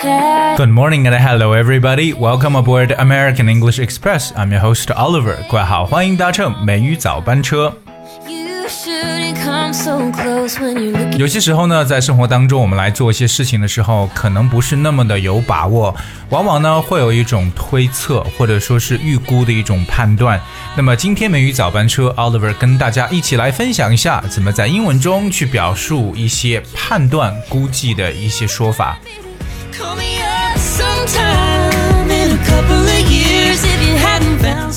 good morning and hello everybody. Welcome aboard american english express. I'm your host oliver. 各位好欢迎搭乘美语早班车。有些时候呢在生活当中我们来做一些事情的时候可能不是那么的有把握往往呢会有一种推测或者说是预估的一种判断。那么今天美语早班车 oliver 跟大家一起来分享一下怎么在英文中去表述一些判断估计的一些说法。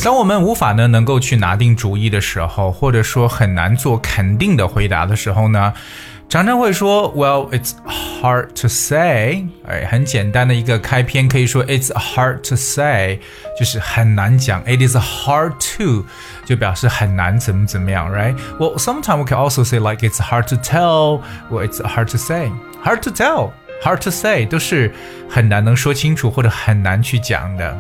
当我们无法呢能够去拿定主意的时候，或者说很难做肯定的回答的时候呢，常常会说，Well, it's hard to say。哎，很简单的一个开篇可以说 It's hard to say，就是很难讲。It is hard to，就表示很难怎么怎么样，right? Well, sometimes we can also say like it's hard to tell. Well, it's hard to say. Hard to tell. Hard to say 都是很难能说清楚或者很难去讲的。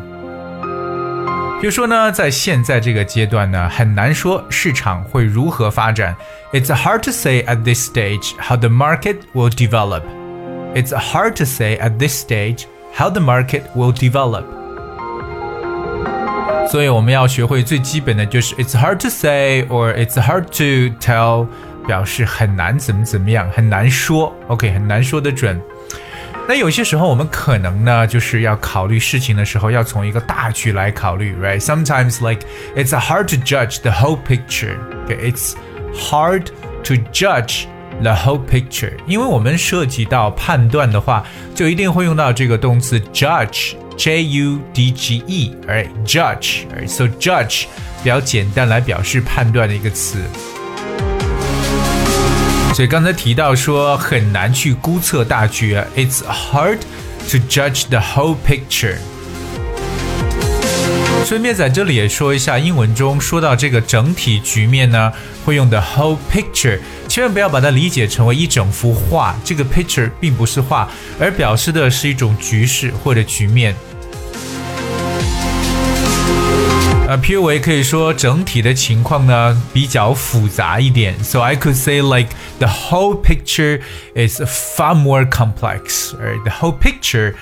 比如说呢，在现在这个阶段呢，很难说市场会如何发展。It's hard to say at this stage how the market will develop. It's hard to say at this stage how the market will develop. 所以我们要学会最基本的就是 It's hard to say or It's hard to tell，表示很难怎么怎么样，很难说。OK，很难说得准。 那有些时候我们可能呢，就是要考虑事情的时候，要从一个大局来考虑，right？Sometimes like it's hard to judge the whole picture. Okay, it's hard to judge the whole picture. 因为我们涉及到判断的话，就一定会用到这个动词 judge, J U D G E, right? Judge, right? So judge 比较简单来表示判断的一个词。所以刚才提到说很难去估测大局，It's hard to judge the whole picture。顺便在这里也说一下，英文中说到这个整体局面呢，会用的 whole picture，千万不要把它理解成为一整幅画，这个 picture 并不是画，而表示的是一种局势或者局面。呃，譬如我也可以说整体的情况呢比较复杂一点，so I could say like the whole picture is far more complex, right? The whole picture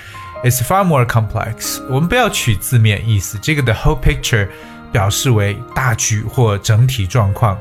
is far more complex. 我们不要取字面意思，这个 the whole picture 表示为大局或整体状况。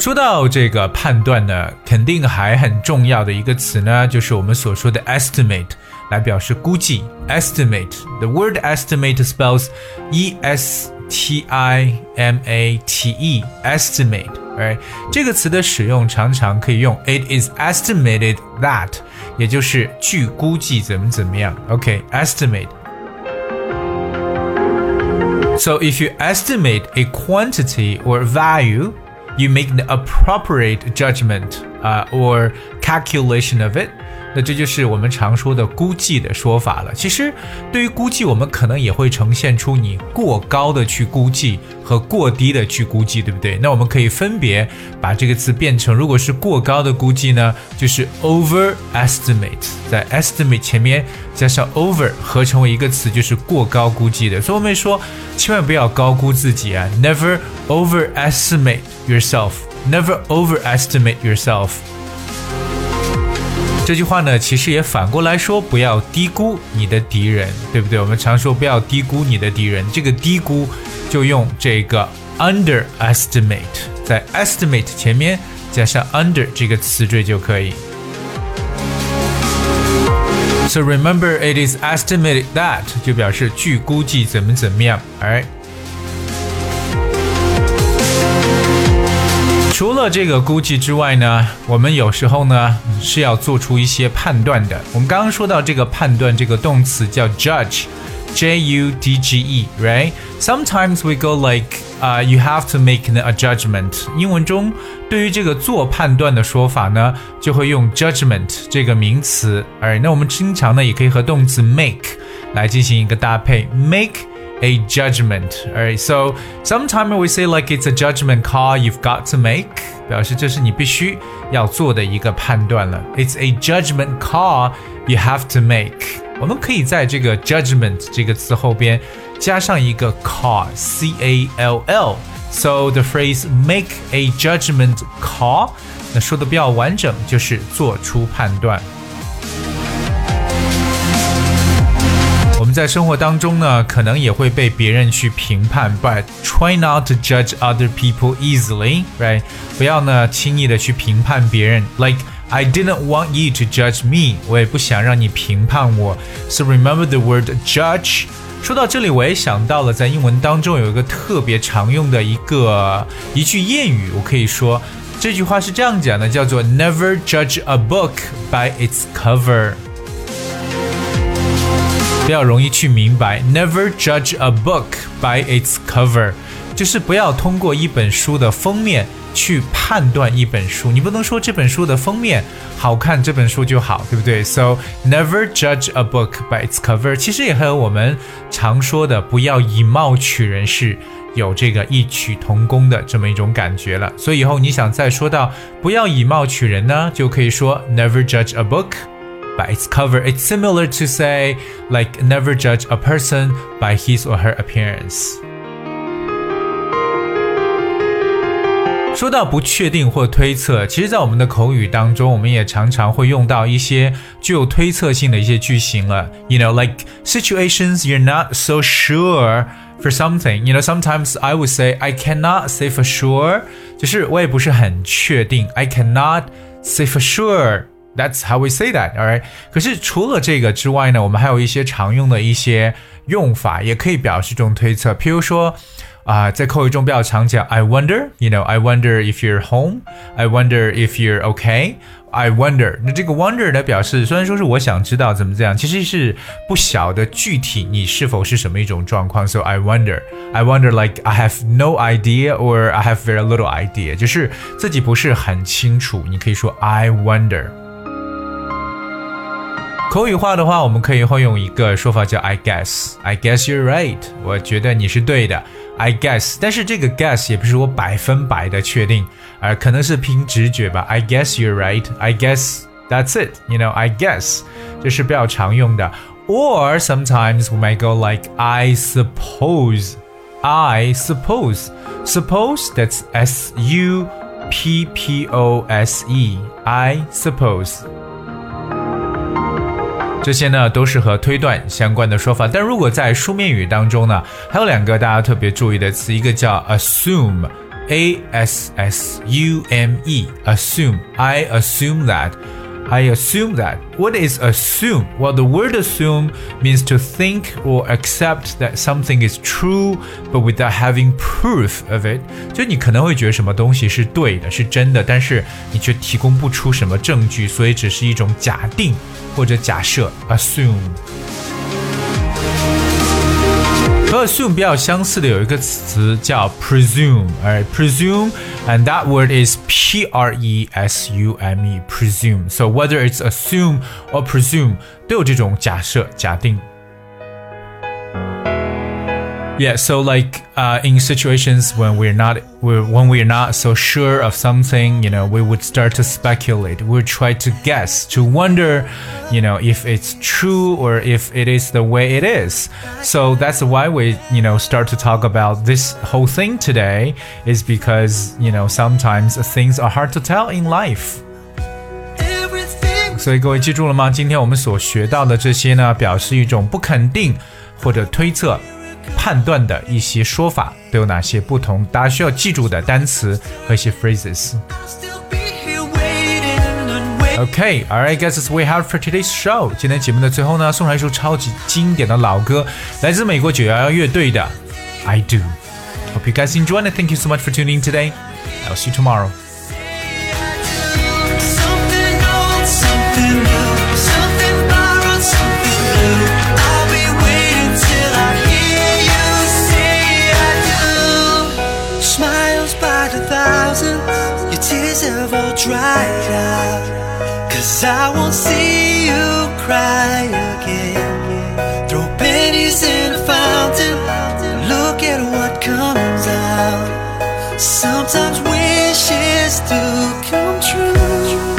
说到这个判断呢，肯定还很重要的一个词呢，就是我们所说的 estimate，来表示估计。estimate the word estimate spells e s t i m a t e estimate right 这个词的使用常常可以用 it is estimated that，也就是据估计怎么怎么样。OK estimate。So if you estimate a quantity or value, you make the appropriate judgment uh, or calculation of it. 那这就是我们常说的估计的说法了。其实，对于估计，我们可能也会呈现出你过高的去估计和过低的去估计，对不对？那我们可以分别把这个词变成，如果是过高的估计呢，就是 overestimate，在 estimate 前面加上 over 合成为一个词，就是过高估计的。所以我们说，千万不要高估自己啊，never overestimate yourself，never overestimate yourself。这句话呢，其实也反过来说，不要低估你的敌人，对不对？我们常说不要低估你的敌人，这个低估就用这个 underestimate，在 estimate 前面加上 under 这个词缀就可以。So remember, it is estimated that 就表示据估计怎么怎么样，alright。除了这个估计之外呢，我们有时候呢是要做出一些判断的。我们刚刚说到这个判断这个动词叫 judge，J U D G E，right? Sometimes we go like, uh, you have to make a judgment. 英文中对于这个做判断的说法呢，就会用 judgment 这个名词。而那我们经常呢也可以和动词 make 来进行一个搭配，make。a judgment. Alright, so sometimes we say like it's a judgment call you've got to make，表示这是你必须要做的一个判断了。It's a judgment call you have to make. 我们可以在这个 judgment 这个词后边加上一个 call，c a l l。So the phrase make a judgment call，那说的比较完整，就是做出判断。 在生活当中呢，可能也会被别人去评判，but try not to judge other people easily，right？不要呢轻易的去评判别人，like。I didn't want you to judge me，我也不想让你评判我。So remember the word judge。说到这里，我也想到了，在英文当中有一个特别常用的一个一句谚语，我可以说这句话是这样讲的，叫做 Never judge a book by its cover。比较容易去明白，Never judge a book by its cover，就是不要通过一本书的封面。去判断一本书，你不能说这本书的封面好看，这本书就好，对不对？So never judge a book by its cover，其实也和我们常说的不要以貌取人是有这个异曲同工的这么一种感觉了。所以以后你想再说到不要以貌取人呢，就可以说 never judge a book by its cover. It's similar to say like never judge a person by his or her appearance. 说到不确定或推测，其实，在我们的口语当中，我们也常常会用到一些具有推测性的一些句型了。You know, like situations you're not so sure for something. You know, sometimes I would say I cannot say for sure，就是我也不是很确定。I cannot say for sure. That's how we say that. Alright. 可是除了这个之外呢，我们还有一些常用的一些用法，也可以表示这种推测。譬如说。啊、呃，在口语中比较常讲 I wonder，you know，I wonder if you're home，I wonder if you're okay。I wonder，那这个 wonder 的表示虽然说是我想知道怎么这样，其实是不晓得具体你是否是什么一种状况。So I wonder，I wonder like I have no idea or I have very little idea，就是自己不是很清楚。你可以说 I wonder。 口语化的话，我们可以会用一个说法叫 I guess。I guess you're right，我觉得你是对的。I guess，但是这个 guess 也不是我百分百的确定，而可能是凭直觉吧。I guess you're right. I guess that's it. You know, I guess 这是比较常用的。Or sometimes we might go like I suppose. I suppose. Suppose that's S U P P O S E. I suppose. 这些呢都是和推断相关的说法，但如果在书面语当中呢，还有两个大家特别注意的词，一个叫 assume，a s s u m e，assume，I assume that。I assume that. What is assume? Well, the word assume means to think or accept that something is true, but without having proof of it. 就你可能会觉得什么东西是对的，是真的，但是你却提供不出什么证据，所以只是一种假定或者假设。Assume. 和 assume 比较相似的有一个词叫 presume，哎 ，presume，and that word is p r e s u m e，presume。So whether it's assume or presume，都有这种假设、假定。 Yeah, so like uh, in situations when we're not we're, when we're not so sure of something, you know, we would start to speculate. We would try to guess, to wonder, you know, if it's true or if it is the way it is. So that's why we, you know, start to talk about this whole thing today is because, you know, sometimes things are hard to tell in life. 所以各位记住了吗？今天我们所学到的这些呢，表示一种不肯定或者推测。 判断的一些说法都有哪些不同？大家需要记住的单词和一些 phrases。Okay, alright, guys, that's we have for today's show. 今天节目的最后呢，送上一首超级经典的老歌，来自美国九幺幺乐队的《I Do》。Hope you guys enjoy it. Thank you so much for tuning today. I'll see you tomorrow. Dried out. Cause I won't see you cry again. Throw pennies in a fountain, look at what comes out. Sometimes wishes do come true.